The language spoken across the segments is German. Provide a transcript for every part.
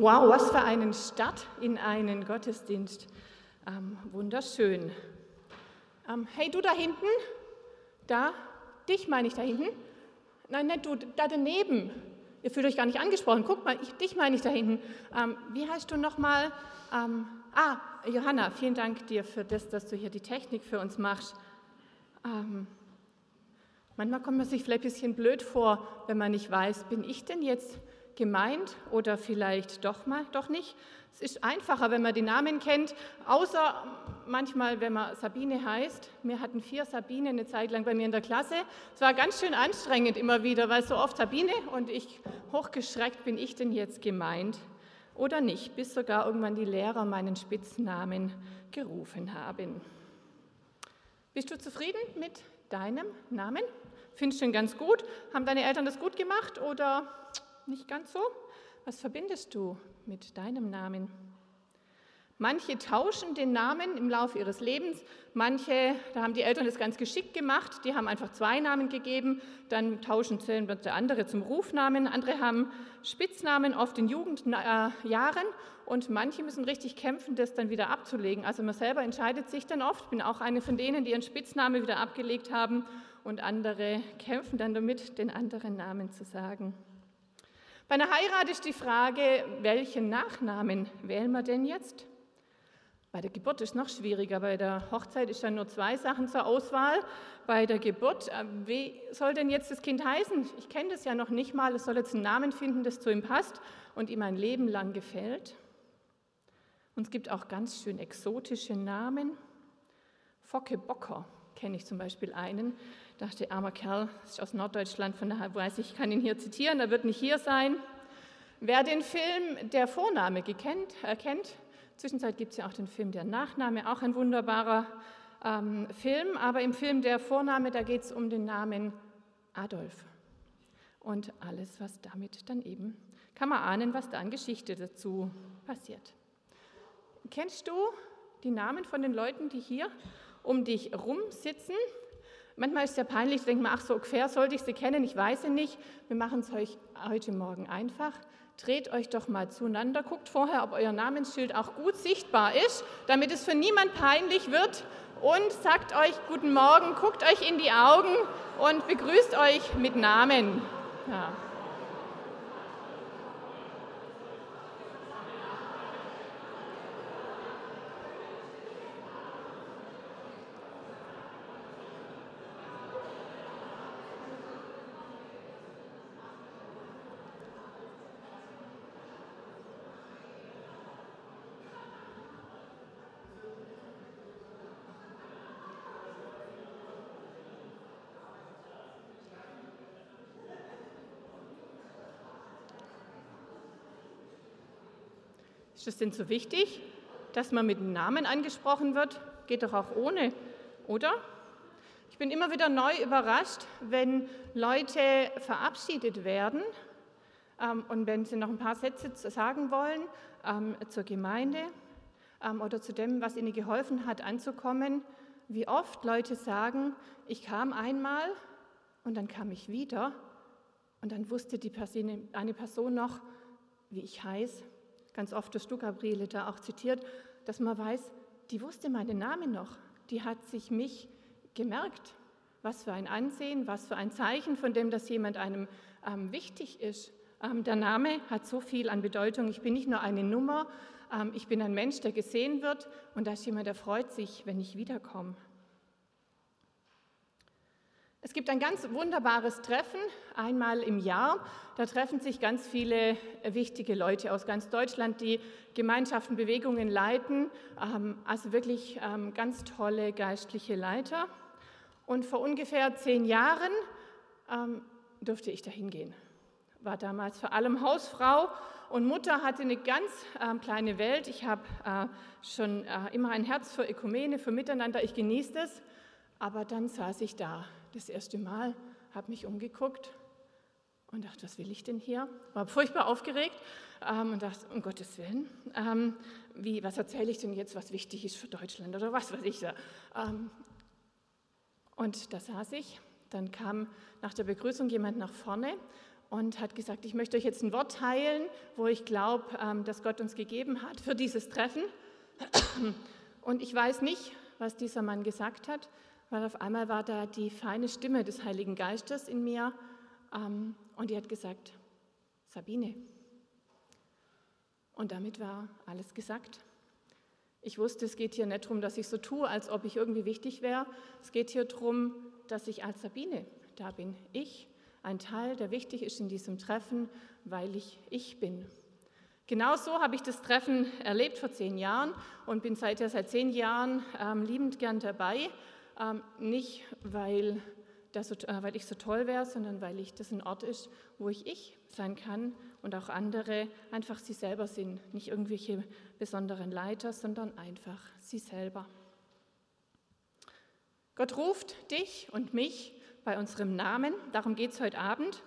Wow, was für einen Start in einen Gottesdienst. Ähm, wunderschön. Ähm, hey, du da hinten, da, dich meine ich da hinten. Nein, nicht du, da daneben. Ihr fühlt euch gar nicht angesprochen. Guck mal, ich, dich meine ich da hinten. Ähm, wie heißt du nochmal? Ähm, ah, Johanna, vielen Dank dir für das, dass du hier die Technik für uns machst. Ähm, manchmal kommt man sich vielleicht ein bisschen blöd vor, wenn man nicht weiß, bin ich denn jetzt gemeint oder vielleicht doch mal doch nicht. Es ist einfacher, wenn man die Namen kennt, außer manchmal, wenn man Sabine heißt. Wir hatten vier Sabine eine Zeit lang bei mir in der Klasse. Es war ganz schön anstrengend immer wieder, weil so oft Sabine und ich hochgeschreckt, bin ich denn jetzt gemeint oder nicht, bis sogar irgendwann die Lehrer meinen Spitznamen gerufen haben. Bist du zufrieden mit deinem Namen? Findest du ihn ganz gut? Haben deine Eltern das gut gemacht oder nicht ganz so? Was verbindest du mit deinem Namen? Manche tauschen den Namen im Laufe ihres Lebens, manche, da haben die Eltern das ganz geschickt gemacht, die haben einfach zwei Namen gegeben, dann tauschen der andere zum Rufnamen, andere haben Spitznamen oft in Jugendjahren und manche müssen richtig kämpfen, das dann wieder abzulegen. Also man selber entscheidet sich dann oft, ich bin auch eine von denen, die ihren Spitznamen wieder abgelegt haben und andere kämpfen dann damit, den anderen Namen zu sagen. Bei einer Heirat ist die Frage, welchen Nachnamen wählen wir denn jetzt? Bei der Geburt ist es noch schwieriger. Bei der Hochzeit ist dann nur zwei Sachen zur Auswahl. Bei der Geburt, äh, wie soll denn jetzt das Kind heißen? Ich kenne das ja noch nicht mal. Es soll jetzt einen Namen finden, das zu ihm passt und ihm ein Leben lang gefällt. Und es gibt auch ganz schön exotische Namen. Focke Bocker kenne ich zum Beispiel einen. Dachte, armer Kerl, das ist aus Norddeutschland, von daher weiß ich, ich kann ihn hier zitieren, er wird nicht hier sein. Wer den Film Der Vorname gekennt, erkennt, Zwischenzeit gibt es ja auch den Film Der Nachname, auch ein wunderbarer ähm, Film, aber im Film Der Vorname, da geht es um den Namen Adolf und alles, was damit dann eben, kann man ahnen, was da an Geschichte dazu passiert. Kennst du die Namen von den Leuten, die hier um dich rumsitzen? Manchmal ist es ja peinlich, denkt man, ach so ungefähr sollte ich sie kennen, ich weiß sie nicht. Wir machen es euch heute Morgen einfach. Dreht euch doch mal zueinander, guckt vorher, ob euer Namensschild auch gut sichtbar ist, damit es für niemand peinlich wird und sagt euch guten Morgen, guckt euch in die Augen und begrüßt euch mit Namen. Ja. Ist es denn so wichtig, dass man mit dem Namen angesprochen wird? Geht doch auch ohne, oder? Ich bin immer wieder neu überrascht, wenn Leute verabschiedet werden ähm, und wenn sie noch ein paar Sätze sagen wollen ähm, zur Gemeinde ähm, oder zu dem, was ihnen geholfen hat, anzukommen, wie oft Leute sagen, ich kam einmal und dann kam ich wieder und dann wusste die Person, eine Person noch, wie ich heiße ganz oft hast du, Gabriele, da auch zitiert, dass man weiß, die wusste meinen Namen noch, die hat sich mich gemerkt. Was für ein Ansehen, was für ein Zeichen von dem, dass jemand einem ähm, wichtig ist. Ähm, der Name hat so viel an Bedeutung. Ich bin nicht nur eine Nummer, ähm, ich bin ein Mensch, der gesehen wird und da ist jemand, der freut sich, wenn ich wiederkomme. Es gibt ein ganz wunderbares Treffen, einmal im Jahr. Da treffen sich ganz viele wichtige Leute aus ganz Deutschland, die Gemeinschaften, Bewegungen leiten. Ähm, also wirklich ähm, ganz tolle geistliche Leiter. Und vor ungefähr zehn Jahren ähm, durfte ich dahin gehen. War damals vor allem Hausfrau und Mutter, hatte eine ganz kleine Welt. Ich habe äh, schon äh, immer ein Herz für Ökumene, für Miteinander. Ich genieße es. Aber dann saß ich da das erste Mal, habe mich umgeguckt und dachte, was will ich denn hier? War furchtbar aufgeregt ähm, und dachte, um Gottes Willen, ähm, wie, was erzähle ich denn jetzt, was wichtig ist für Deutschland oder was weiß ich da. Ähm, und da saß ich, dann kam nach der Begrüßung jemand nach vorne und hat gesagt, ich möchte euch jetzt ein Wort teilen, wo ich glaube, ähm, dass Gott uns gegeben hat für dieses Treffen. Und ich weiß nicht, was dieser Mann gesagt hat, weil auf einmal war da die feine Stimme des Heiligen Geistes in mir ähm, und die hat gesagt, Sabine. Und damit war alles gesagt. Ich wusste, es geht hier nicht darum, dass ich so tue, als ob ich irgendwie wichtig wäre. Es geht hier darum, dass ich als Sabine da bin. Ich, ein Teil, der wichtig ist in diesem Treffen, weil ich ich bin. Genauso habe ich das Treffen erlebt vor zehn Jahren und bin seither seit zehn Jahren ähm, liebend gern dabei. Ähm, nicht, weil, das, äh, weil ich so toll wäre, sondern weil ich das ein Ort ist, wo ich ich sein kann und auch andere einfach sie selber sind. Nicht irgendwelche besonderen Leiter, sondern einfach sie selber. Gott ruft dich und mich bei unserem Namen. Darum geht es heute Abend.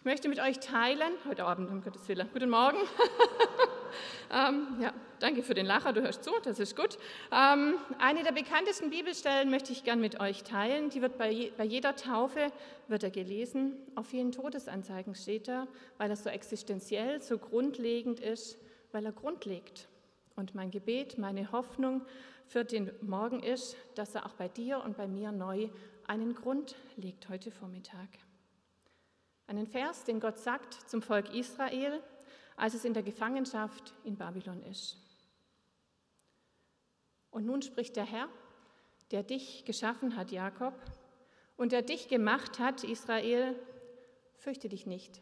Ich möchte mit euch teilen, heute Abend, um Gottes Willen, guten Morgen. ähm, ja, danke für den Lacher, du hörst zu, das ist gut. Ähm, eine der bekanntesten Bibelstellen möchte ich gern mit euch teilen. Die wird bei, je, bei jeder Taufe wird er gelesen. Auf vielen Todesanzeigen steht er, weil er so existenziell, so grundlegend ist, weil er Grund legt. Und mein Gebet, meine Hoffnung für den Morgen ist, dass er auch bei dir und bei mir neu einen Grund legt heute Vormittag. Einen Vers, den Gott sagt zum Volk Israel, als es in der Gefangenschaft in Babylon ist. Und nun spricht der Herr, der dich geschaffen hat, Jakob, und der dich gemacht hat, Israel, fürchte dich nicht,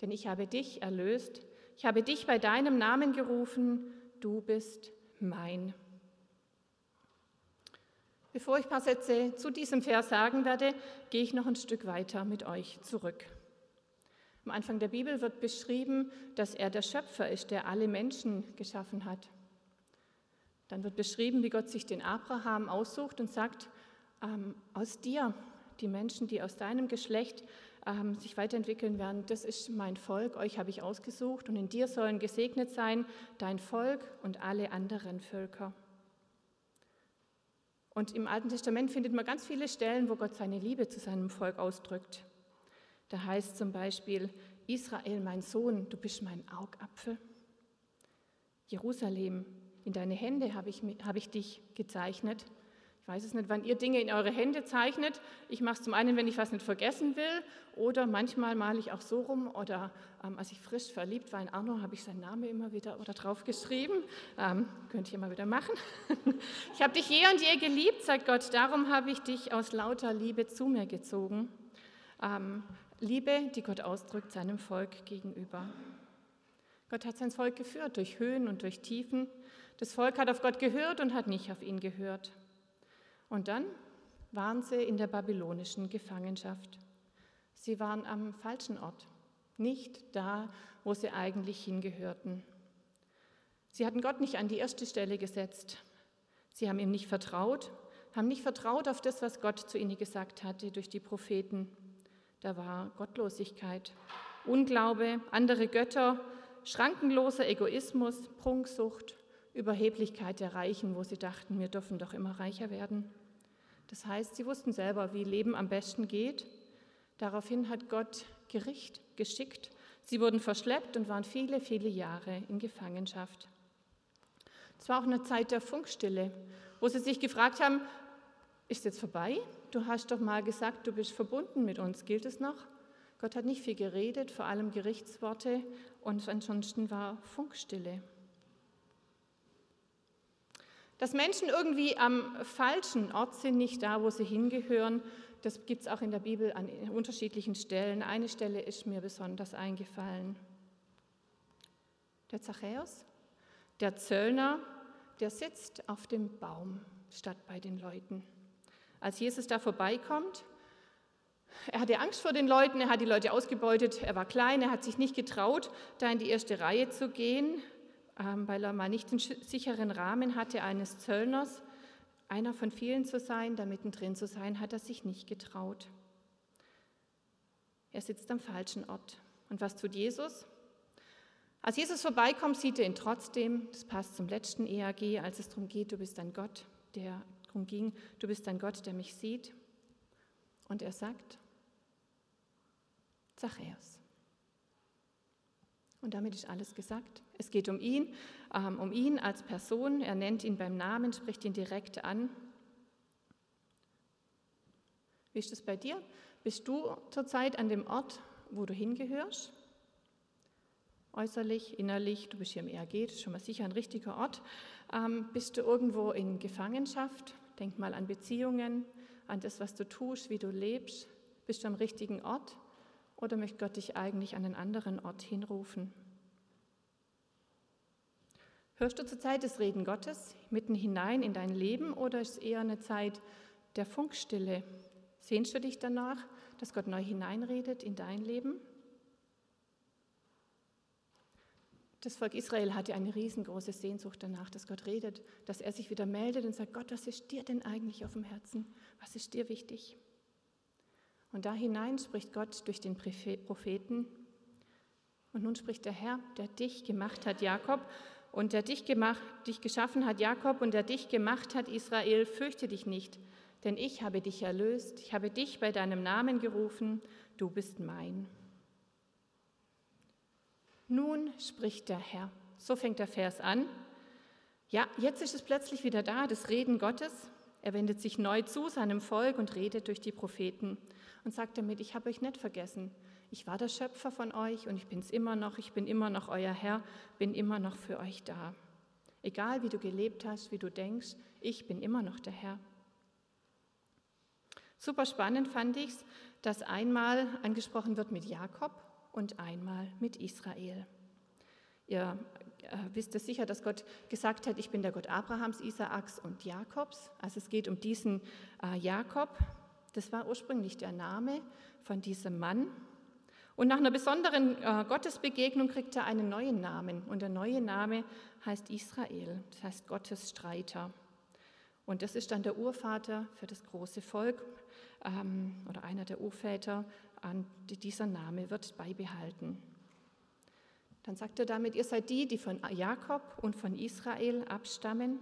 denn ich habe dich erlöst, ich habe dich bei deinem Namen gerufen, du bist mein. Bevor ich ein paar Sätze zu diesem Vers sagen werde, gehe ich noch ein Stück weiter mit euch zurück. Am Anfang der Bibel wird beschrieben, dass er der Schöpfer ist, der alle Menschen geschaffen hat. Dann wird beschrieben, wie Gott sich den Abraham aussucht und sagt, ähm, aus dir, die Menschen, die aus deinem Geschlecht ähm, sich weiterentwickeln werden, das ist mein Volk, euch habe ich ausgesucht und in dir sollen gesegnet sein dein Volk und alle anderen Völker. Und im Alten Testament findet man ganz viele Stellen, wo Gott seine Liebe zu seinem Volk ausdrückt. Da heißt zum Beispiel, Israel, mein Sohn, du bist mein Augapfel. Jerusalem, in deine Hände habe ich, hab ich dich gezeichnet. Ich weiß es nicht, wann ihr Dinge in eure Hände zeichnet. Ich mache es zum einen, wenn ich was nicht vergessen will, oder manchmal male ich auch so rum. Oder ähm, als ich frisch verliebt war in Arno, habe ich seinen Namen immer wieder oder drauf geschrieben. Ähm, könnte ich immer wieder machen. ich habe dich je und je geliebt, sagt Gott. Darum habe ich dich aus lauter Liebe zu mir gezogen. Ähm, Liebe, die Gott ausdrückt seinem Volk gegenüber. Gott hat sein Volk geführt durch Höhen und durch Tiefen. Das Volk hat auf Gott gehört und hat nicht auf ihn gehört. Und dann waren sie in der babylonischen Gefangenschaft. Sie waren am falschen Ort, nicht da, wo sie eigentlich hingehörten. Sie hatten Gott nicht an die erste Stelle gesetzt. Sie haben ihm nicht vertraut, haben nicht vertraut auf das, was Gott zu ihnen gesagt hatte durch die Propheten. Da war Gottlosigkeit, Unglaube, andere Götter, schrankenloser Egoismus, Prunksucht, Überheblichkeit der Reichen, wo sie dachten, wir dürfen doch immer reicher werden. Das heißt, sie wussten selber, wie Leben am besten geht. Daraufhin hat Gott Gericht geschickt. Sie wurden verschleppt und waren viele, viele Jahre in Gefangenschaft. Es war auch eine Zeit der Funkstille, wo sie sich gefragt haben, ist jetzt vorbei? Du hast doch mal gesagt, du bist verbunden mit uns. Gilt es noch? Gott hat nicht viel geredet, vor allem Gerichtsworte, und ansonsten war Funkstille. Dass Menschen irgendwie am falschen Ort sind, nicht da, wo sie hingehören, das gibt es auch in der Bibel an unterschiedlichen Stellen. Eine Stelle ist mir besonders eingefallen. Der Zachäus, der Zöllner, der sitzt auf dem Baum statt bei den Leuten. Als Jesus da vorbeikommt, er hatte Angst vor den Leuten, er hat die Leute ausgebeutet, er war klein, er hat sich nicht getraut, da in die erste Reihe zu gehen. Ähm, weil er mal nicht den sicheren Rahmen hatte eines Zöllners, einer von vielen zu sein, da mittendrin zu sein, hat er sich nicht getraut. Er sitzt am falschen Ort. Und was tut Jesus? Als Jesus vorbeikommt, sieht er ihn trotzdem. Das passt zum letzten EAG, als es darum geht, du bist ein Gott, der darum ging, du bist ein Gott, der mich sieht. Und er sagt, Zachäus, Und damit ist alles gesagt. Es geht um ihn, ähm, um ihn als Person. Er nennt ihn beim Namen, spricht ihn direkt an. Wie ist es bei dir? Bist du zurzeit an dem Ort, wo du hingehörst? Äußerlich, innerlich, du bist hier im ERG, das ist schon mal sicher ein richtiger Ort. Ähm, bist du irgendwo in Gefangenschaft? Denk mal an Beziehungen, an das, was du tust, wie du lebst. Bist du am richtigen Ort? Oder möchte Gott dich eigentlich an einen anderen Ort hinrufen? Hörst du zurzeit das Reden Gottes mitten hinein in dein Leben oder ist es eher eine Zeit der Funkstille? Sehnst du dich danach, dass Gott neu hineinredet in dein Leben? Das Volk Israel hatte eine riesengroße Sehnsucht danach, dass Gott redet, dass er sich wieder meldet und sagt, Gott, was ist dir denn eigentlich auf dem Herzen? Was ist dir wichtig? Und da hinein spricht Gott durch den Propheten. Und nun spricht der Herr, der dich gemacht hat, Jakob, und der dich, gemacht, dich geschaffen hat, Jakob, und der dich gemacht hat, Israel, fürchte dich nicht, denn ich habe dich erlöst, ich habe dich bei deinem Namen gerufen, du bist mein. Nun spricht der Herr. So fängt der Vers an. Ja, jetzt ist es plötzlich wieder da, das Reden Gottes. Er wendet sich neu zu seinem Volk und redet durch die Propheten und sagt damit, ich habe euch nicht vergessen. Ich war der Schöpfer von euch und ich bin es immer noch, ich bin immer noch euer Herr, bin immer noch für euch da. Egal wie du gelebt hast, wie du denkst, ich bin immer noch der Herr. Super spannend fand ich es, dass einmal angesprochen wird mit Jakob und einmal mit Israel. Ihr äh, wisst es sicher, dass Gott gesagt hat, ich bin der Gott Abrahams, Isaaks und Jakobs. Also es geht um diesen äh, Jakob. Das war ursprünglich der Name von diesem Mann. Und nach einer besonderen äh, Gottesbegegnung kriegt er einen neuen Namen. Und der neue Name heißt Israel, das heißt Gottes Streiter. Und das ist dann der Urvater für das große Volk ähm, oder einer der Urväter. An dieser Name wird beibehalten. Dann sagt er damit, ihr seid die, die von Jakob und von Israel abstammen.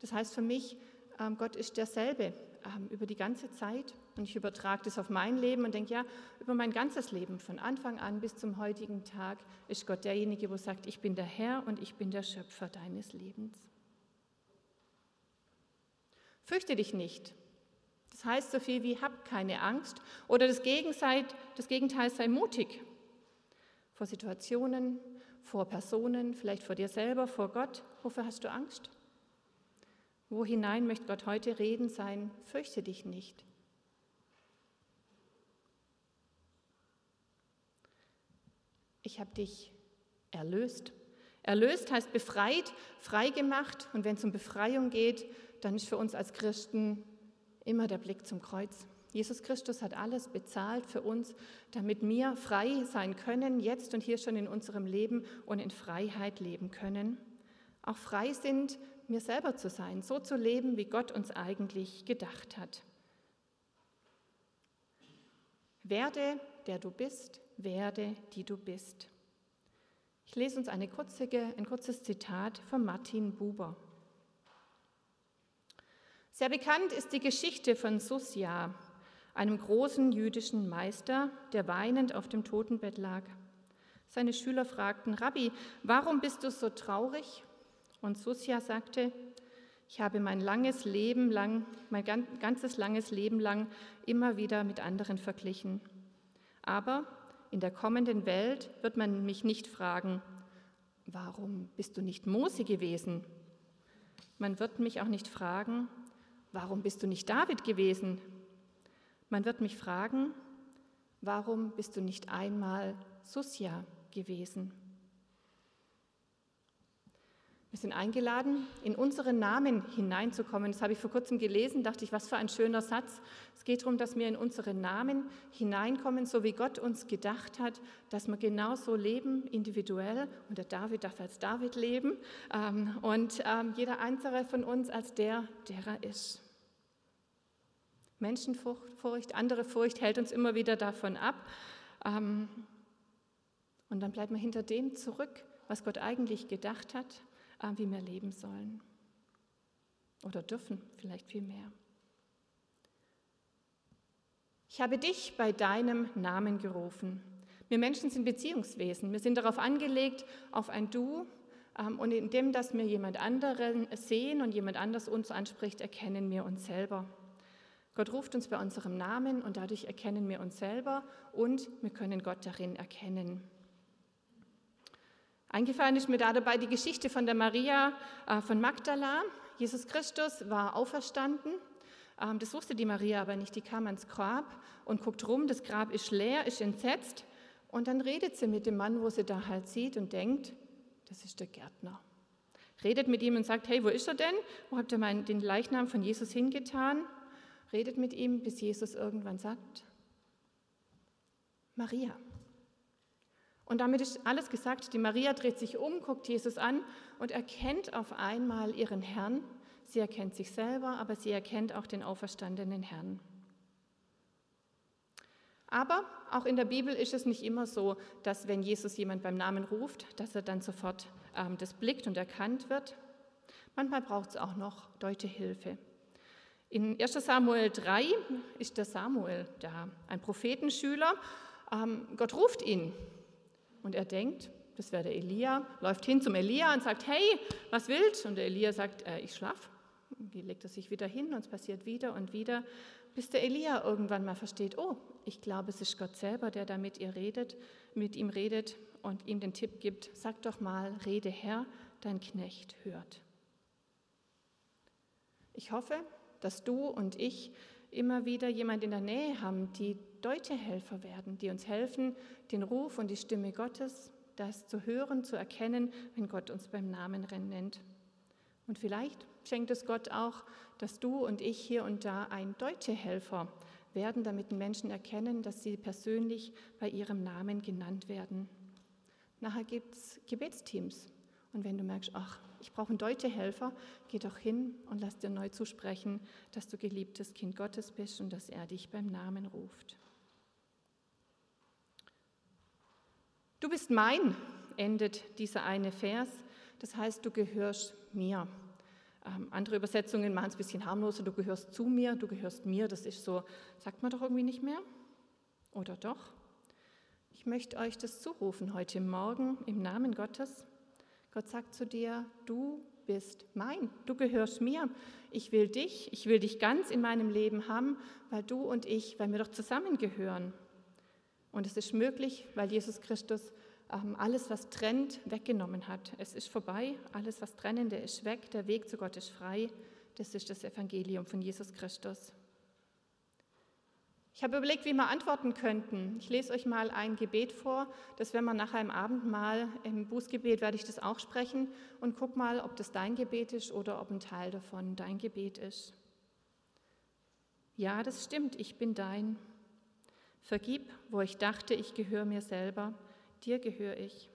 Das heißt für mich, ähm, Gott ist derselbe ähm, über die ganze Zeit. Und ich übertrage das auf mein Leben und denke, ja, über mein ganzes Leben, von Anfang an bis zum heutigen Tag, ist Gott derjenige, wo sagt, ich bin der Herr und ich bin der Schöpfer deines Lebens. Fürchte dich nicht. Das heißt so viel wie, hab keine Angst. Oder das Gegenteil, das Gegenteil sei mutig vor Situationen, vor Personen, vielleicht vor dir selber, vor Gott. Wofür hast du Angst? Wo hinein möchte Gott heute reden sein? Fürchte dich nicht. Ich habe dich erlöst. Erlöst heißt befreit, freigemacht. Und wenn es um Befreiung geht, dann ist für uns als Christen immer der Blick zum Kreuz. Jesus Christus hat alles bezahlt für uns, damit wir frei sein können, jetzt und hier schon in unserem Leben und in Freiheit leben können. Auch frei sind, mir selber zu sein, so zu leben, wie Gott uns eigentlich gedacht hat. Werde, der du bist, werde, die du bist. Ich lese uns eine kurze, ein kurzes Zitat von Martin Buber. Sehr bekannt ist die Geschichte von Susia, einem großen jüdischen Meister, der weinend auf dem Totenbett lag. Seine Schüler fragten, Rabbi, warum bist du so traurig? Und Susia sagte, ich habe mein langes Leben lang, mein ganzes langes Leben lang immer wieder mit anderen verglichen. Aber in der kommenden Welt wird man mich nicht fragen, warum bist du nicht Mose gewesen? Man wird mich auch nicht fragen, warum bist du nicht David gewesen? Man wird mich fragen, warum bist du nicht einmal Susia gewesen? Wir sind eingeladen, in unseren Namen hineinzukommen. Das habe ich vor kurzem gelesen, dachte ich, was für ein schöner Satz. Es geht darum, dass wir in unseren Namen hineinkommen, so wie Gott uns gedacht hat, dass wir genauso leben, individuell. Und der David darf als David leben ähm, und ähm, jeder einzelne von uns als der, der er ist. Menschenfurcht, andere Furcht hält uns immer wieder davon ab. Ähm, und dann bleibt man hinter dem zurück, was Gott eigentlich gedacht hat, äh, wie wir leben sollen. Oder dürfen, vielleicht viel mehr. Ich habe dich bei deinem Namen gerufen. Wir Menschen sind Beziehungswesen. Wir sind darauf angelegt, auf ein Du. Ähm, und indem, dass wir jemand anderen sehen und jemand anders uns anspricht, erkennen wir uns selber. Gott ruft uns bei unserem Namen und dadurch erkennen wir uns selber und wir können Gott darin erkennen. Eingefallen ist mir da dabei die Geschichte von der Maria äh, von Magdala. Jesus Christus war auferstanden. Ähm, das wusste die Maria aber nicht. Die kam ans Grab und guckt rum. Das Grab ist leer, ist entsetzt. Und dann redet sie mit dem Mann, wo sie da halt sieht und denkt, das ist der Gärtner. Redet mit ihm und sagt, hey, wo ist er denn? Wo habt ihr den Leichnam von Jesus hingetan? Redet mit ihm, bis Jesus irgendwann sagt, Maria. Und damit ist alles gesagt. Die Maria dreht sich um, guckt Jesus an und erkennt auf einmal ihren Herrn. Sie erkennt sich selber, aber sie erkennt auch den auferstandenen Herrn. Aber auch in der Bibel ist es nicht immer so, dass wenn Jesus jemand beim Namen ruft, dass er dann sofort ähm, das blickt und erkannt wird. Manchmal braucht es auch noch deutsche Hilfe. In 1 Samuel 3 ist der Samuel da, ein Prophetenschüler. Ähm, Gott ruft ihn und er denkt, das wäre der Elia, läuft hin zum Elia und sagt, hey, was willst? Und der Elia sagt, äh, ich schlaf. Die legt er sich wieder hin und es passiert wieder und wieder, bis der Elia irgendwann mal versteht, oh, ich glaube, es ist Gott selber, der da mit ihr redet, mit ihm redet und ihm den Tipp gibt, sag doch mal, rede Herr, dein Knecht hört. Ich hoffe, dass du und ich immer wieder jemand in der Nähe haben, die Deutehelfer werden, die uns helfen, den Ruf und die Stimme Gottes, das zu hören, zu erkennen, wenn Gott uns beim Namen nennt. Und vielleicht schenkt es Gott auch, dass du und ich hier und da ein Deutehelfer werden, damit Menschen erkennen, dass sie persönlich bei ihrem Namen genannt werden. Nachher gibt es Gebetsteams. Und wenn du merkst, ach, ich brauche einen Deutehelfer, geh doch hin und lass dir neu zusprechen, dass du geliebtes Kind Gottes bist und dass er dich beim Namen ruft. Du bist mein, endet dieser eine Vers. Das heißt, du gehörst mir. Ähm, andere Übersetzungen machen es ein bisschen harmloser. Du gehörst zu mir, du gehörst mir. Das ist so, sagt man doch irgendwie nicht mehr? Oder doch? Ich möchte euch das zurufen heute Morgen im Namen Gottes. Gott sagt zu dir, du bist mein, du gehörst mir. Ich will dich, ich will dich ganz in meinem Leben haben, weil du und ich, weil wir doch zusammengehören. Und es ist möglich, weil Jesus Christus ähm, alles, was trennt, weggenommen hat. Es ist vorbei, alles, was trennende ist weg, der Weg zu Gott ist frei. Das ist das Evangelium von Jesus Christus. Ich habe überlegt, wie wir antworten könnten. Ich lese euch mal ein Gebet vor. Das werden wir nachher im Abendmahl, im Bußgebet werde ich das auch sprechen und guck mal, ob das dein Gebet ist oder ob ein Teil davon dein Gebet ist. Ja, das stimmt, ich bin dein. Vergib, wo ich dachte, ich gehöre mir selber, dir gehöre ich.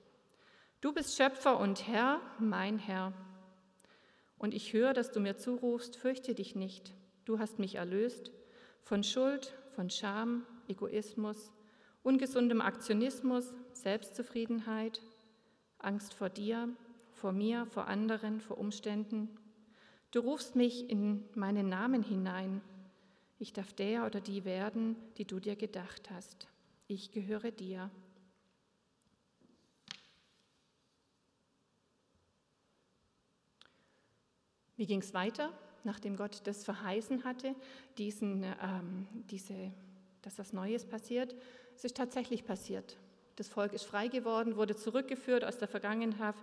Du bist Schöpfer und Herr, mein Herr. Und ich höre, dass du mir zurufst, fürchte dich nicht. Du hast mich erlöst von Schuld, von Scham, Egoismus, ungesundem Aktionismus, Selbstzufriedenheit, Angst vor dir, vor mir, vor anderen, vor Umständen. Du rufst mich in meinen Namen hinein ich darf der oder die werden, die du dir gedacht hast. Ich gehöre dir. Wie ging es weiter, nachdem Gott das verheißen hatte, diesen, ähm, diese, dass was Neues passiert? Es ist tatsächlich passiert. Das Volk ist frei geworden, wurde zurückgeführt aus der Vergangenheit,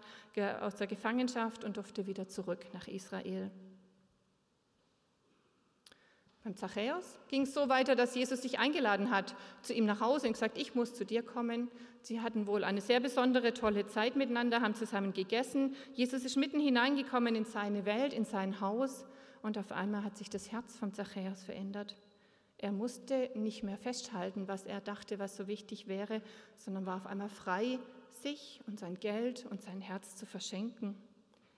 aus der Gefangenschaft und durfte wieder zurück nach Israel. Beim Zachäus ging es so weiter, dass Jesus sich eingeladen hat zu ihm nach Hause und gesagt, ich muss zu dir kommen. Sie hatten wohl eine sehr besondere, tolle Zeit miteinander, haben zusammen gegessen. Jesus ist mitten hineingekommen in seine Welt, in sein Haus und auf einmal hat sich das Herz von Zachäus verändert. Er musste nicht mehr festhalten, was er dachte, was so wichtig wäre, sondern war auf einmal frei, sich und sein Geld und sein Herz zu verschenken.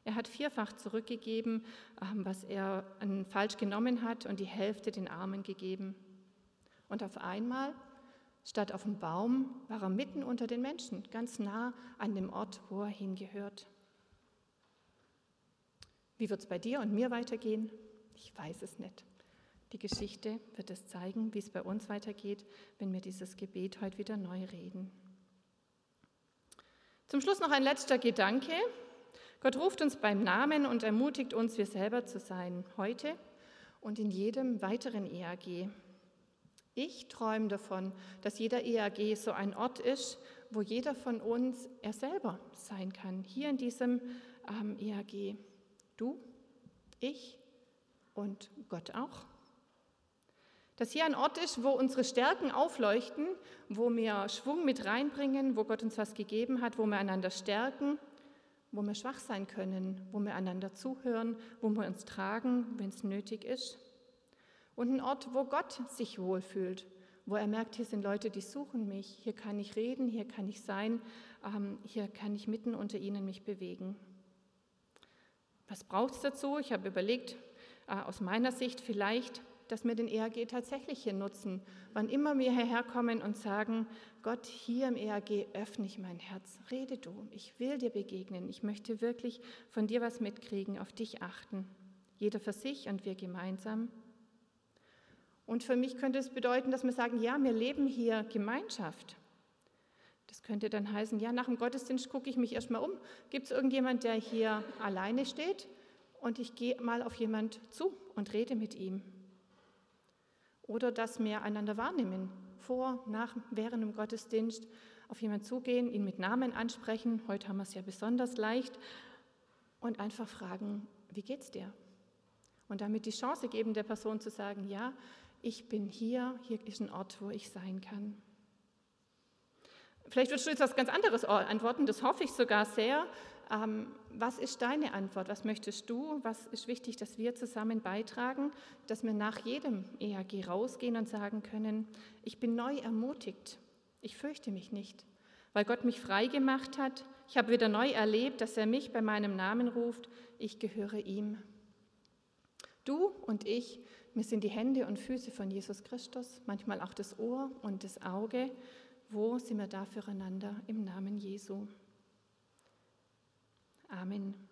Er hat vierfach zurückgegeben, ähm, was er falsch genommen hat und die Hälfte den Armen gegeben. Und auf einmal, statt auf dem Baum, war er mitten unter den Menschen, ganz nah an dem Ort, wo er hingehört. Wie wird es bei dir und mir weitergehen? Ich weiß es nicht. Die Geschichte wird es zeigen, wie es bei uns weitergeht, wenn wir dieses Gebet heute wieder neu reden. Zum Schluss noch ein letzter Gedanke. Gott ruft uns beim Namen und ermutigt uns, wir selber zu sein, heute und in jedem weiteren EAG. Ich träume davon, dass jeder EAG so ein Ort ist, wo jeder von uns er selber sein kann. Hier in diesem ähm, EAG. Du, ich und Gott auch. Dass hier ein Ort ist, wo unsere Stärken aufleuchten, wo wir Schwung mit reinbringen, wo Gott uns was gegeben hat, wo wir einander stärken, wo wir schwach sein können, wo wir einander zuhören, wo wir uns tragen, wenn es nötig ist. Und ein Ort, wo Gott sich wohlfühlt, wo er merkt, hier sind Leute, die suchen mich, hier kann ich reden, hier kann ich sein, ähm, hier kann ich mitten unter ihnen mich bewegen. Was braucht es dazu? Ich habe überlegt, äh, aus meiner Sicht vielleicht, dass wir den EAG tatsächlich hier nutzen. Wann immer wir hierher kommen und sagen, Gott, hier im EAG öffne ich mein Herz, rede du, ich will dir begegnen, ich möchte wirklich von dir was mitkriegen, auf dich achten. Jeder für sich und wir gemeinsam. Und für mich könnte es bedeuten, dass wir sagen, ja, wir leben hier Gemeinschaft. Das könnte dann heißen, ja, nach dem Gottesdienst gucke ich mich erstmal um. Gibt es irgendjemand, der hier alleine steht? Und ich gehe mal auf jemand zu und rede mit ihm. Oder dass wir einander wahrnehmen, vor, nach, während dem Gottesdienst, auf jemanden zugehen, ihn mit Namen ansprechen. Heute haben wir es ja besonders leicht. Und einfach fragen, wie geht's dir? Und damit die Chance geben, der Person zu sagen, ja, ich bin hier, hier ist ein Ort, wo ich sein kann. Vielleicht wirst du jetzt was ganz anderes antworten, das hoffe ich sogar sehr. Ähm, was ist deine Antwort? Was möchtest du? Was ist wichtig, dass wir zusammen beitragen, dass wir nach jedem EHG rausgehen und sagen können, ich bin neu ermutigt, ich fürchte mich nicht, weil Gott mich frei gemacht hat. Ich habe wieder neu erlebt, dass er mich bei meinem Namen ruft, ich gehöre ihm. Du und ich, wir sind die Hände und Füße von Jesus Christus, manchmal auch das Ohr und das Auge. Wo sind wir da füreinander im Namen Jesu? Amen.